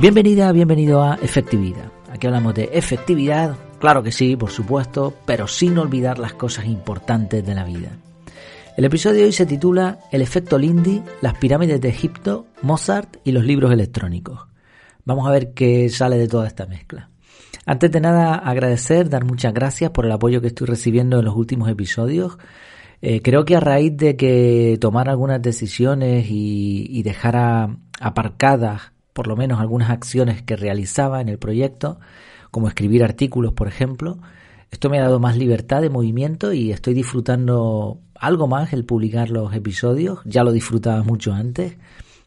Bienvenida, bienvenido a Efectividad. Aquí hablamos de efectividad, claro que sí, por supuesto, pero sin olvidar las cosas importantes de la vida. El episodio de hoy se titula El efecto Lindy, las pirámides de Egipto, Mozart y los libros electrónicos. Vamos a ver qué sale de toda esta mezcla. Antes de nada, agradecer, dar muchas gracias por el apoyo que estoy recibiendo en los últimos episodios. Eh, creo que a raíz de que tomara algunas decisiones y, y dejara aparcadas por lo menos algunas acciones que realizaba en el proyecto, como escribir artículos, por ejemplo. Esto me ha dado más libertad de movimiento y estoy disfrutando algo más el publicar los episodios. Ya lo disfrutaba mucho antes.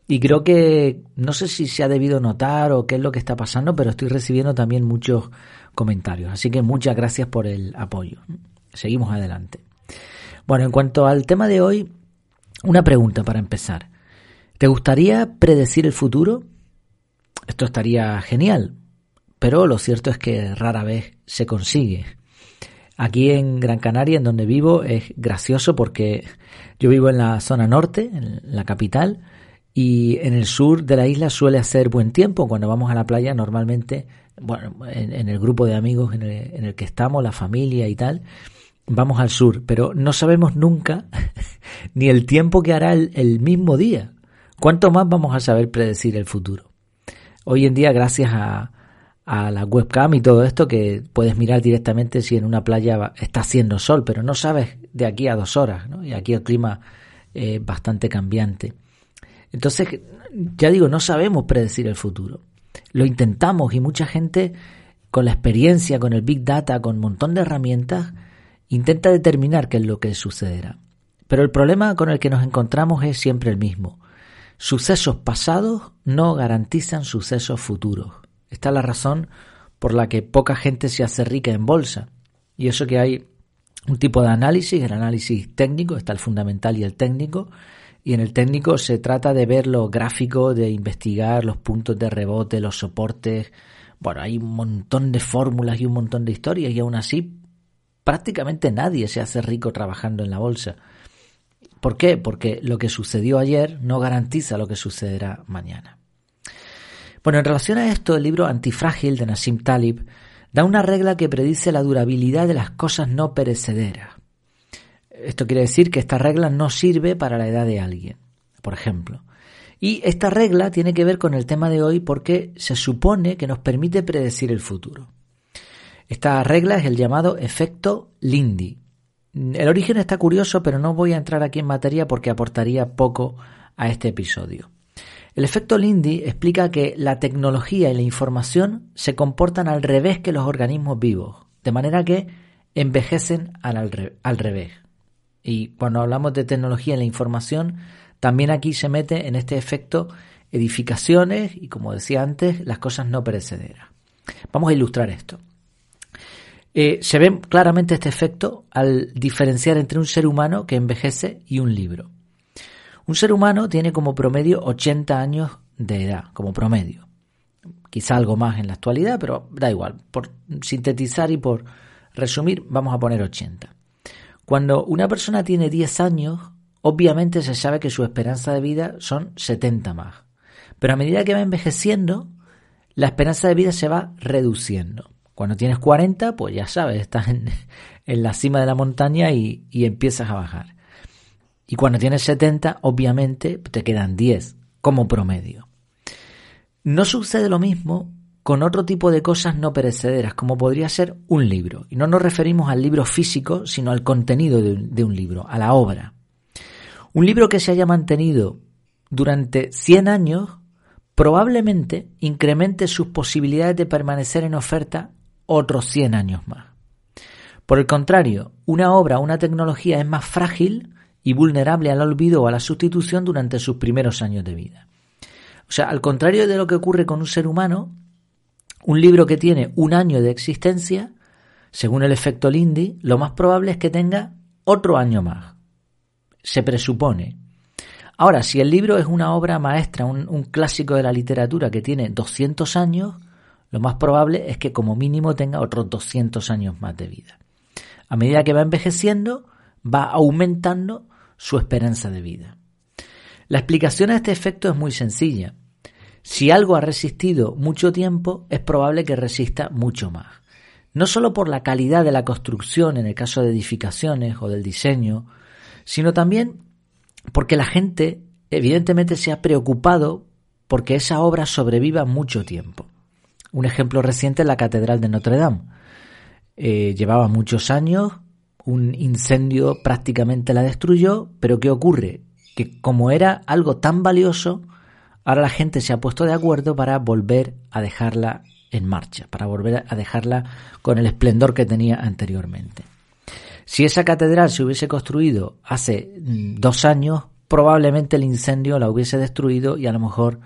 Y creo que no sé si se ha debido notar o qué es lo que está pasando, pero estoy recibiendo también muchos comentarios. Así que muchas gracias por el apoyo. Seguimos adelante. Bueno, en cuanto al tema de hoy, una pregunta para empezar. ¿Te gustaría predecir el futuro? Esto estaría genial, pero lo cierto es que rara vez se consigue. Aquí en Gran Canaria, en donde vivo, es gracioso porque yo vivo en la zona norte, en la capital, y en el sur de la isla suele hacer buen tiempo. Cuando vamos a la playa, normalmente, bueno, en, el grupo de amigos en el, que estamos, la familia y tal, vamos al sur, pero no sabemos nunca ni el tiempo que hará el mismo día. ¿Cuánto más vamos a saber predecir el futuro? Hoy en día, gracias a, la webcam y todo esto, que puedes mirar directamente si en una playa está haciendo sol, pero no sabes de aquí a dos horas, ¿no? Y aquí el clima es bastante cambiante. Entonces, ya digo, no sabemos predecir el futuro. Lo intentamos y mucha gente con la experiencia, con el Big Data, con un montón de herramientas, intenta determinar qué es lo que sucederá. Pero el problema con el que nos encontramos es siempre el mismo. Sucesos pasados no garantizan sucesos futuros. Esta es la razón por la que poca gente se hace rica en bolsa. Y eso que hay un tipo de análisis, el análisis técnico, está el fundamental y el técnico, y en el técnico se trata de ver lo gráfico, de investigar los puntos de rebote, los soportes. Bueno, hay un montón de fórmulas y un montón de historias y aún así prácticamente nadie se hace rico trabajando en la bolsa. ¿Por qué? Porque lo que sucedió ayer no garantiza lo que sucederá mañana. Bueno, en relación a esto, el libro Antifrágil de Nassim Talib da una regla que predice la durabilidad de las cosas no perecederas. Esto quiere decir que esta regla no sirve para la edad de alguien, por ejemplo. Y esta regla tiene que ver con el tema de hoy porque se supone que nos permite predecir el futuro. Esta regla es el llamado efecto Lindy. El origen está curioso, pero no voy a entrar aquí en materia porque aportaría poco a este episodio. El efecto Lindy explica que la tecnología y la información se comportan al revés que los organismos vivos, de manera que envejecen al, revés. Y cuando hablamos de tecnología y la información, también aquí se mete en este efecto edificaciones y, como decía antes, las cosas no perecederas. Vamos a ilustrar esto. Eh, se ve claramente este efecto al diferenciar entre un ser humano que envejece y un libro. Un ser humano tiene como promedio 80 años de edad, como promedio. Quizá algo más en la actualidad, pero da igual. Por sintetizar y por resumir, vamos a poner 80. Cuando una persona tiene 10 años, obviamente se sabe que su esperanza de vida son 70 más. Pero a medida que va envejeciendo, la esperanza de vida se va reduciendo. Cuando tienes 40, pues ya sabes, estás en, la cima de la montaña y, y, empiezas a bajar. Y cuando tienes 70, obviamente te quedan 10 como promedio. No sucede lo mismo con otro tipo de cosas no perecederas, como podría ser un libro. Y no nos referimos al libro físico, sino al contenido de un, de un libro, a la obra. Un libro que se haya mantenido durante 100 años probablemente incremente sus posibilidades de permanecer en oferta otros 100 años más. Por el contrario, una obra una tecnología es más frágil y vulnerable al olvido o a la sustitución durante sus primeros años de vida. O sea, al contrario de lo que ocurre con un ser humano, un libro que tiene un año de existencia, según el efecto Lindy, lo más probable es que tenga otro año más. Se presupone. Ahora, si el libro es una obra maestra, un, un clásico de la literatura que tiene 200 años, lo más probable es que como mínimo tenga otros 200 años más de vida. A medida que va envejeciendo, va aumentando su esperanza de vida. La explicación a este efecto es muy sencilla. Si algo ha resistido mucho tiempo, es probable que resista mucho más. No solo por la calidad de la construcción en el caso de edificaciones o del diseño, sino también porque la gente evidentemente se ha preocupado porque esa obra sobreviva mucho tiempo. Un ejemplo reciente es la Catedral de Notre Dame. Eh, llevaba muchos años, un incendio prácticamente la destruyó, pero ¿qué ocurre? Que como era algo tan valioso, ahora la gente se ha puesto de acuerdo para volver a dejarla en marcha, para volver a dejarla con el esplendor que tenía anteriormente. Si esa catedral se hubiese construido hace mm, dos años, probablemente el incendio la hubiese destruido y a lo mejor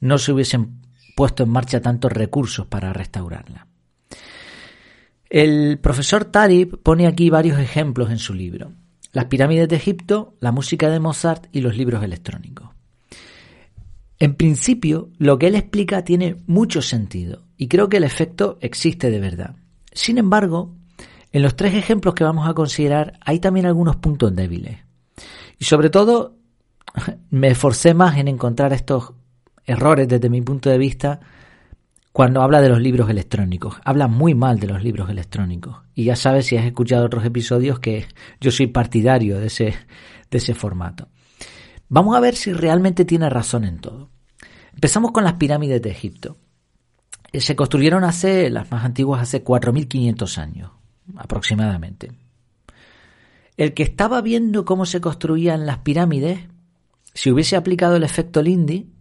no se hubiesen puesto en marcha tantos recursos para restaurarla. El profesor Talib pone aquí varios ejemplos en su libro. Las pirámides de Egipto, la música de Mozart y los libros electrónicos. En principio, lo que él explica tiene mucho sentido y creo que el efecto existe de verdad. Sin embargo, en los tres ejemplos que vamos a considerar hay también algunos puntos débiles. Y sobre todo, me esforcé más en encontrar estos errores desde mi punto de vista cuando habla de los libros electrónicos. Habla muy mal de los libros electrónicos. Y ya sabes, si has escuchado otros episodios, que yo soy partidario de ese, de ese formato. Vamos a ver si realmente tiene razón en todo. Empezamos con las pirámides de Egipto. Eh, se construyeron hace, las más antiguas, hace 4.500 años, aproximadamente. El que estaba viendo cómo se construían las pirámides, si hubiese aplicado el efecto Lindy,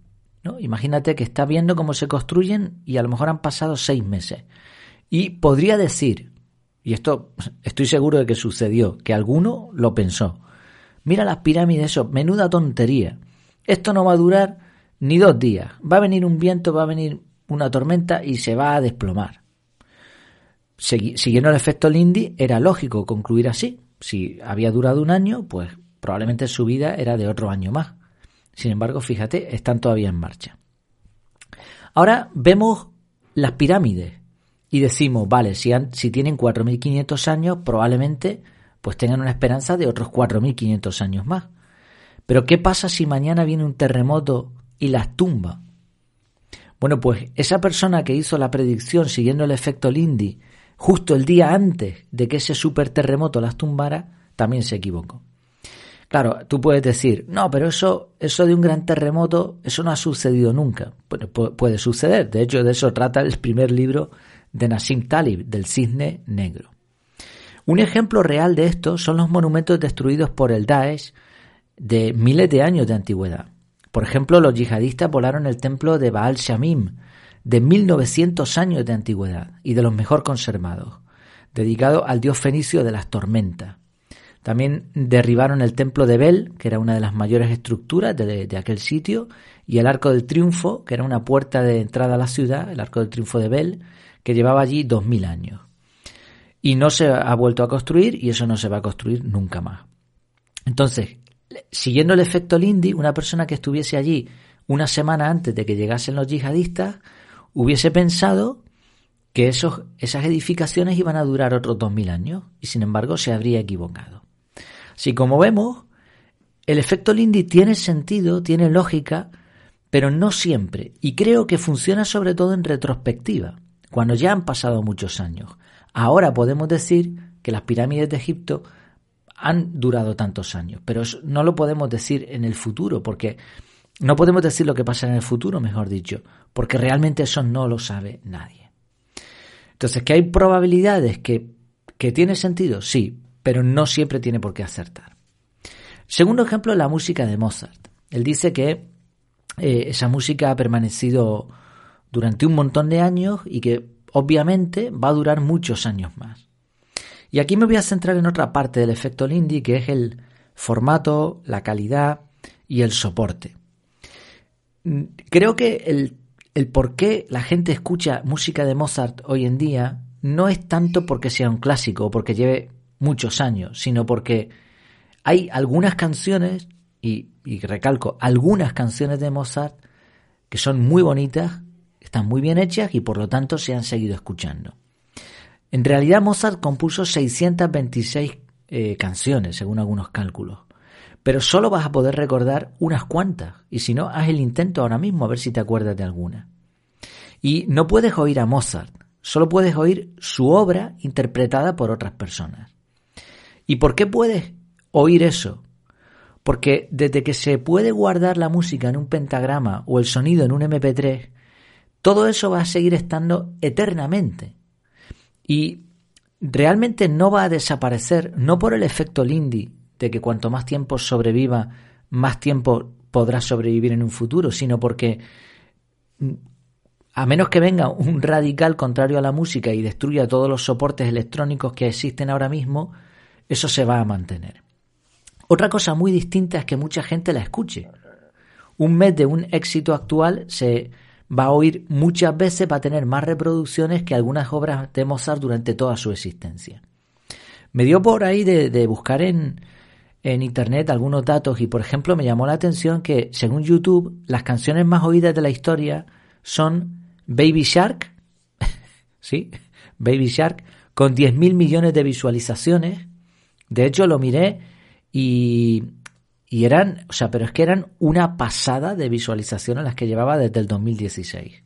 Imagínate que está viendo cómo se construyen y a lo mejor han pasado seis meses. Y podría decir, y esto estoy seguro de que sucedió, que alguno lo pensó. Mira las pirámides, eso, menuda tontería. Esto no va a durar ni dos días. Va a venir un viento, va a venir una tormenta y se va a desplomar. Siguiendo el efecto Lindy, era lógico concluir así. Si había durado un año, pues probablemente su vida era de otro año más. Sin embargo, fíjate, están todavía en marcha. Ahora vemos las pirámides y decimos, vale, si, si tienen 4.500 años, probablemente pues tengan una esperanza de otros 4.500 años más. Pero ¿qué pasa si mañana viene un terremoto y las tumba? Bueno, pues esa persona que hizo la predicción siguiendo el efecto Lindy justo el día antes de que ese super terremoto las tumbara, también se equivocó. Claro, tú puedes decir, no, pero eso, eso de un gran terremoto, eso no ha sucedido nunca. Bueno, puede suceder. De hecho, de eso trata el primer libro de Nassim Talib, del cisne negro. Un ejemplo real de esto son los monumentos destruidos por el Daesh de miles de años de antigüedad. Por ejemplo, los yihadistas volaron el templo de Baal Shamim, de 1900 años de antigüedad y de los mejor conservados, dedicado al dios fenicio de las tormentas. También derribaron el templo de Bel, que era una de las mayores estructuras de, aquel sitio, y el Arco del Triunfo, que era una puerta de entrada a la ciudad, el Arco del Triunfo de Bel, que llevaba allí dos mil años. Y no se ha vuelto a construir y eso no se va a construir nunca más. Entonces, siguiendo el efecto Lindy, una persona que estuviese allí una semana antes de que llegasen los yihadistas hubiese pensado que esos, esas edificaciones iban a durar otros dos mil años y sin embargo se habría equivocado. Si como vemos, el efecto Lindy tiene sentido, tiene lógica, pero no siempre. Y creo que funciona sobre todo en retrospectiva, cuando ya han pasado muchos años. Ahora podemos decir que las pirámides de Egipto han durado tantos años, pero no lo podemos decir en el futuro, porque no podemos decir lo que pasa en el futuro, mejor dicho, porque realmente eso no lo sabe nadie. Entonces, ¿que hay probabilidades que, que tiene sentido? Sí, pero no siempre tiene por qué acertar. Segundo ejemplo, la música de Mozart. Él dice que eh, esa música ha permanecido durante un montón de años y que obviamente va a durar muchos años más. Y aquí me voy a centrar en otra parte del efecto Lindy, que es el formato, la calidad y el soporte. Mm, creo que el, el por qué la gente escucha música de Mozart hoy en día no es tanto porque sea un clásico o porque lleve muchos años, sino porque hay algunas canciones, y, recalco, algunas canciones de Mozart que son muy bonitas, están muy bien hechas y por lo tanto se han seguido escuchando. En realidad Mozart compuso 626 eh, canciones, según algunos cálculos, pero solo vas a poder recordar unas cuantas. Y si no, haz el intento ahora mismo a ver si te acuerdas de alguna. Y no puedes oír a Mozart, solo puedes oír su obra interpretada por otras personas. ¿Y por qué puedes oír eso? Porque desde que se puede guardar la música en un pentagrama o el sonido en un MP3, todo eso va a seguir estando eternamente. Y realmente no va a desaparecer, no por el efecto Lindy, de que cuanto más tiempo sobreviva, más tiempo podrá sobrevivir en un futuro, sino porque mm, a menos que venga un radical contrario a la música y destruya todos los soportes electrónicos que existen ahora mismo, eso se va a mantener. Otra cosa muy distinta es que mucha gente la escuche. Un mes de un éxito actual se va a oír muchas veces, va a tener más reproducciones que algunas obras de Mozart durante toda su existencia. Me dio por ahí de, buscar en, en internet algunos datos y por ejemplo me llamó la atención que según YouTube las canciones más oídas de la historia son Baby Shark, sí, Baby Shark, con 10.000 millones de visualizaciones. De hecho lo miré y eran, o sea, pero es que eran una pasada de visualizaciones las que llevaba desde el 2016.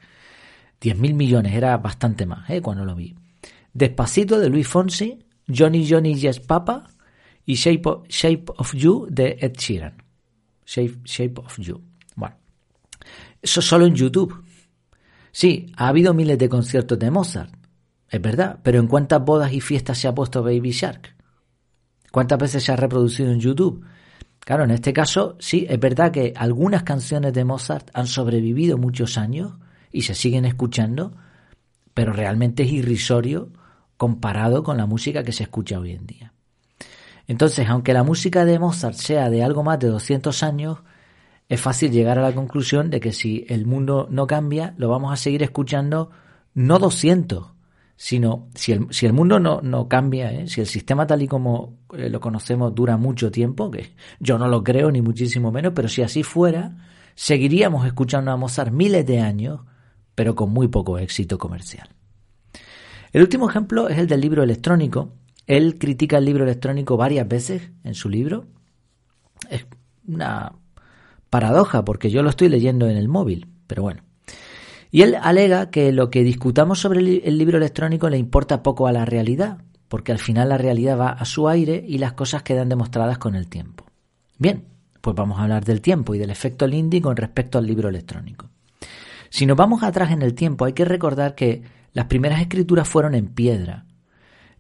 10.000 millones, era bastante más, ¿eh? Cuando lo vi. Despacito de Luis Fonsi, Johnny Johnny Yes Papa y Shape of, Shape of You de Ed Sheeran. Shape, Shape of You. Bueno, eso solo en YouTube. Sí, ha habido miles de conciertos de Mozart, es verdad, pero ¿en cuántas bodas y fiestas se ha puesto Baby Shark? ¿Cuántas veces se ha reproducido en YouTube? Claro, en este caso sí, es verdad que algunas canciones de Mozart han sobrevivido muchos años y se siguen escuchando, pero realmente es irrisorio comparado con la música que se escucha hoy en día. Entonces, aunque la música de Mozart sea de algo más de 200 años, es fácil llegar a la conclusión de que si el mundo no cambia, lo vamos a seguir escuchando no 200, sino si el, si el mundo no, no cambia, ¿eh? si el sistema tal y como eh, lo conocemos dura mucho tiempo, que yo no lo creo ni muchísimo menos, pero si así fuera, seguiríamos escuchando a Mozart miles de años, pero con muy poco éxito comercial. El último ejemplo es el del libro electrónico. Él critica el libro electrónico varias veces en su libro. Es una paradoja porque yo lo estoy leyendo en el móvil, pero bueno. Y él alega que lo que discutamos sobre el libro electrónico le importa poco a la realidad, porque al final la realidad va a su aire y las cosas quedan demostradas con el tiempo. Bien, pues vamos a hablar del tiempo y del efecto Lindy con respecto al libro electrónico. Si nos vamos atrás en el tiempo, hay que recordar que las primeras escrituras fueron en piedra.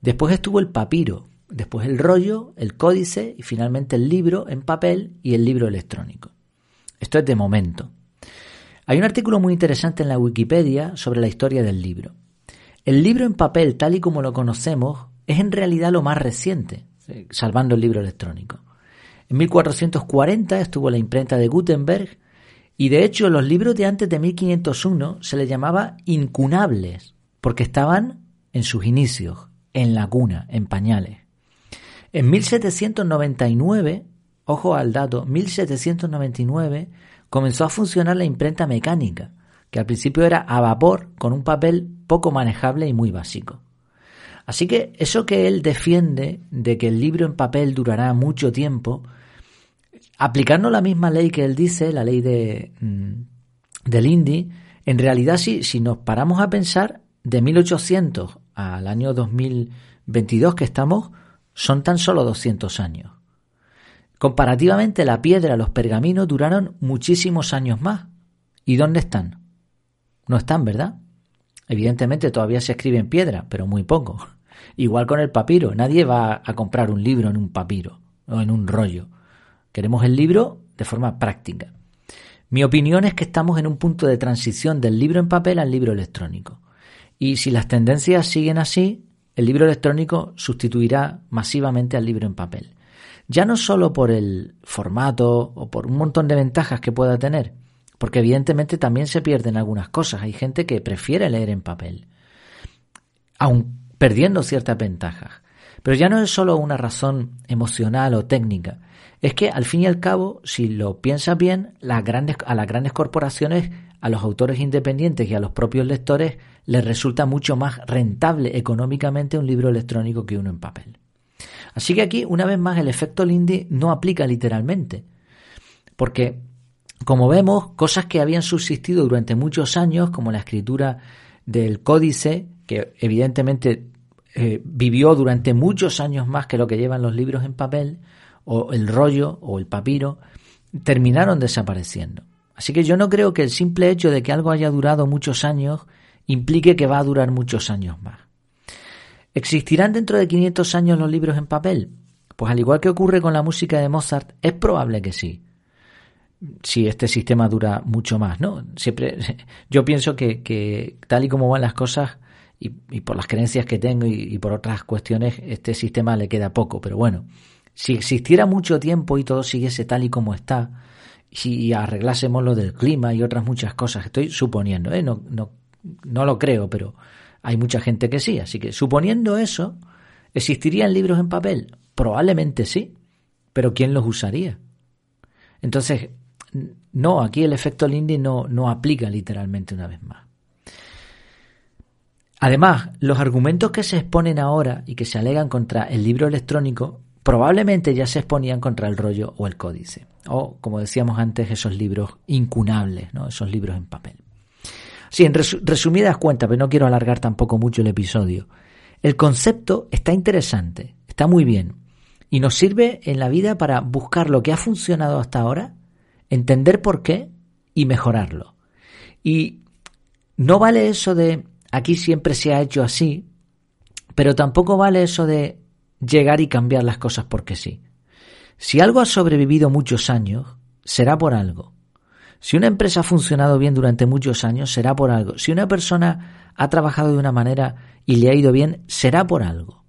Después estuvo el papiro, después el rollo, el códice y finalmente el libro en papel y el libro electrónico. Esto es de momento. Hay un artículo muy interesante en la Wikipedia sobre la historia del libro. El libro en papel, tal y como lo conocemos, es en realidad lo más reciente, salvando el libro electrónico. En 1440 estuvo la imprenta de Gutenberg y de hecho los libros de antes de 1501 se les llamaba incunables porque estaban en sus inicios, en la cuna, en pañales. En 1799, ojo al dato, 1799 comenzó a funcionar la imprenta mecánica, que al principio era a vapor con un papel poco manejable y muy básico. Así que eso que él defiende de que el libro en papel durará mucho tiempo, aplicando la misma ley que él dice, la ley de, mm, del Indy, en realidad si, si nos paramos a pensar, de 1800 al año 2022 que estamos, son tan solo 200 años. Comparativamente la piedra, los pergaminos duraron muchísimos años más. ¿Y dónde están? No están, ¿verdad? Evidentemente todavía se escribe en piedra, pero muy poco. Igual con el papiro, nadie va a comprar un libro en un papiro o en un rollo. Queremos el libro de forma práctica. Mi opinión es que estamos en un punto de transición del libro en papel al libro electrónico. Y si las tendencias siguen así, el libro electrónico sustituirá masivamente al libro en papel ya no solo por el formato o por un montón de ventajas que pueda tener, porque evidentemente también se pierden algunas cosas. Hay gente que prefiere leer en papel, aun perdiendo ciertas ventajas. Pero ya no es solo una razón emocional o técnica, es que al fin y al cabo, si lo piensas bien, a las grandes corporaciones, a los autores independientes y a los propios lectores les resulta mucho más rentable económicamente un libro electrónico que uno en papel. Así que aquí, una vez más, el efecto Lindy no aplica literalmente. Porque, como vemos, cosas que habían subsistido durante muchos años, como la escritura del códice, que evidentemente eh, vivió durante muchos años más que lo que llevan los libros en papel, o el rollo o el papiro, terminaron desapareciendo. Así que yo no creo que el simple hecho de que algo haya durado muchos años implique que va a durar muchos años más. ¿Existirán dentro de 500 años los libros en papel? Pues al igual que ocurre con la música de Mozart, es probable que sí. Si este sistema dura mucho más, ¿no? Siempre, yo pienso que, tal y como van las cosas, y, por las creencias que tengo y, por otras cuestiones, este sistema le queda poco. Pero bueno, si existiera mucho tiempo y todo siguiese tal y como está, y arreglásemos lo del clima y otras muchas cosas, estoy suponiendo, ¿eh? no, no, no lo creo, pero hay mucha gente que sí. Así que suponiendo eso, ¿existirían libros en papel? Probablemente sí, pero ¿quién los usaría? Entonces, no, aquí el efecto Lindy no, no aplica literalmente una vez más. Además, los argumentos que se exponen ahora y que se alegan contra el libro electrónico probablemente ya se exponían contra el rollo o el códice, o como decíamos antes, esos libros incunables, ¿no? esos libros en papel. Sí, en resumidas cuentas, pero no quiero alargar tampoco mucho el episodio. El concepto está interesante, está muy bien, y nos sirve en la vida para buscar lo que ha funcionado hasta ahora, entender por qué y mejorarlo. Y no vale eso de aquí siempre se ha hecho así, pero tampoco vale eso de llegar y cambiar las cosas porque sí. Si algo ha sobrevivido muchos años, será por algo. Si una empresa ha funcionado bien durante muchos años, será por algo. Si una persona ha trabajado de una manera y le ha ido bien, será por algo.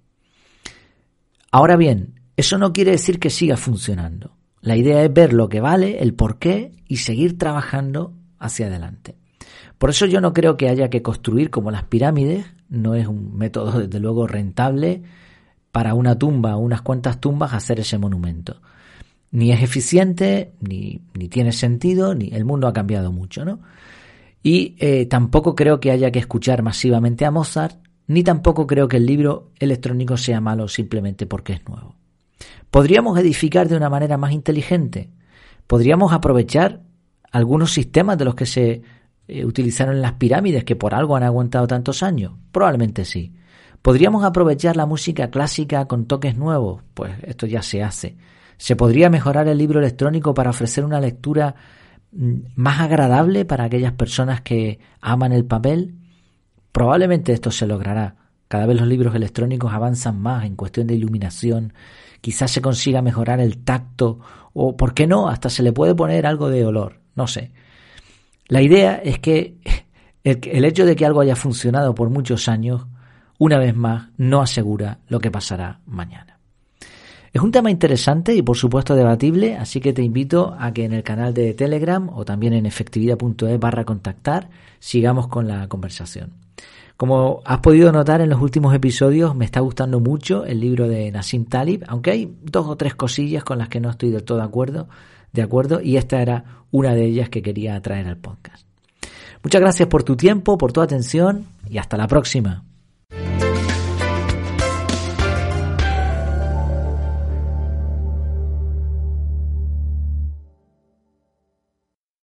Ahora bien, eso no quiere decir que siga funcionando. La idea es ver lo que vale, el por qué y seguir trabajando hacia adelante. Por eso yo no creo que haya que construir como las pirámides, no es un método desde luego rentable para una tumba unas cuantas tumbas hacer ese monumento ni es eficiente, ni, ni, tiene sentido, ni el mundo ha cambiado mucho, ¿no? Y eh, tampoco creo que haya que escuchar masivamente a Mozart, ni tampoco creo que el libro electrónico sea malo simplemente porque es nuevo. ¿Podríamos edificar de una manera más inteligente? ¿Podríamos aprovechar algunos sistemas de los que se eh, utilizaron en las pirámides que por algo han aguantado tantos años? Probablemente sí. ¿Podríamos aprovechar la música clásica con toques nuevos? Pues esto ya se hace. ¿Se podría mejorar el libro electrónico para ofrecer una lectura mm, más agradable para aquellas personas que aman el papel? Probablemente esto se logrará. Cada vez los libros electrónicos avanzan más en cuestión de iluminación. Quizás se consiga mejorar el tacto o, ¿por qué no? Hasta se le puede poner algo de olor. No sé. La idea es que el, el hecho de que algo haya funcionado por muchos años, una vez más, no asegura lo que pasará mañana. Es un tema interesante y por supuesto debatible, así que te invito a que en el canal de Telegram o también en efectividad.es barra contactar sigamos con la conversación. Como has podido notar en los últimos episodios, me está gustando mucho el libro de Nassim Talib, aunque hay dos o tres cosillas con las que no estoy del todo de acuerdo, de acuerdo, y esta era una de ellas que quería traer al podcast. Muchas gracias por tu tiempo, por tu atención y hasta la próxima.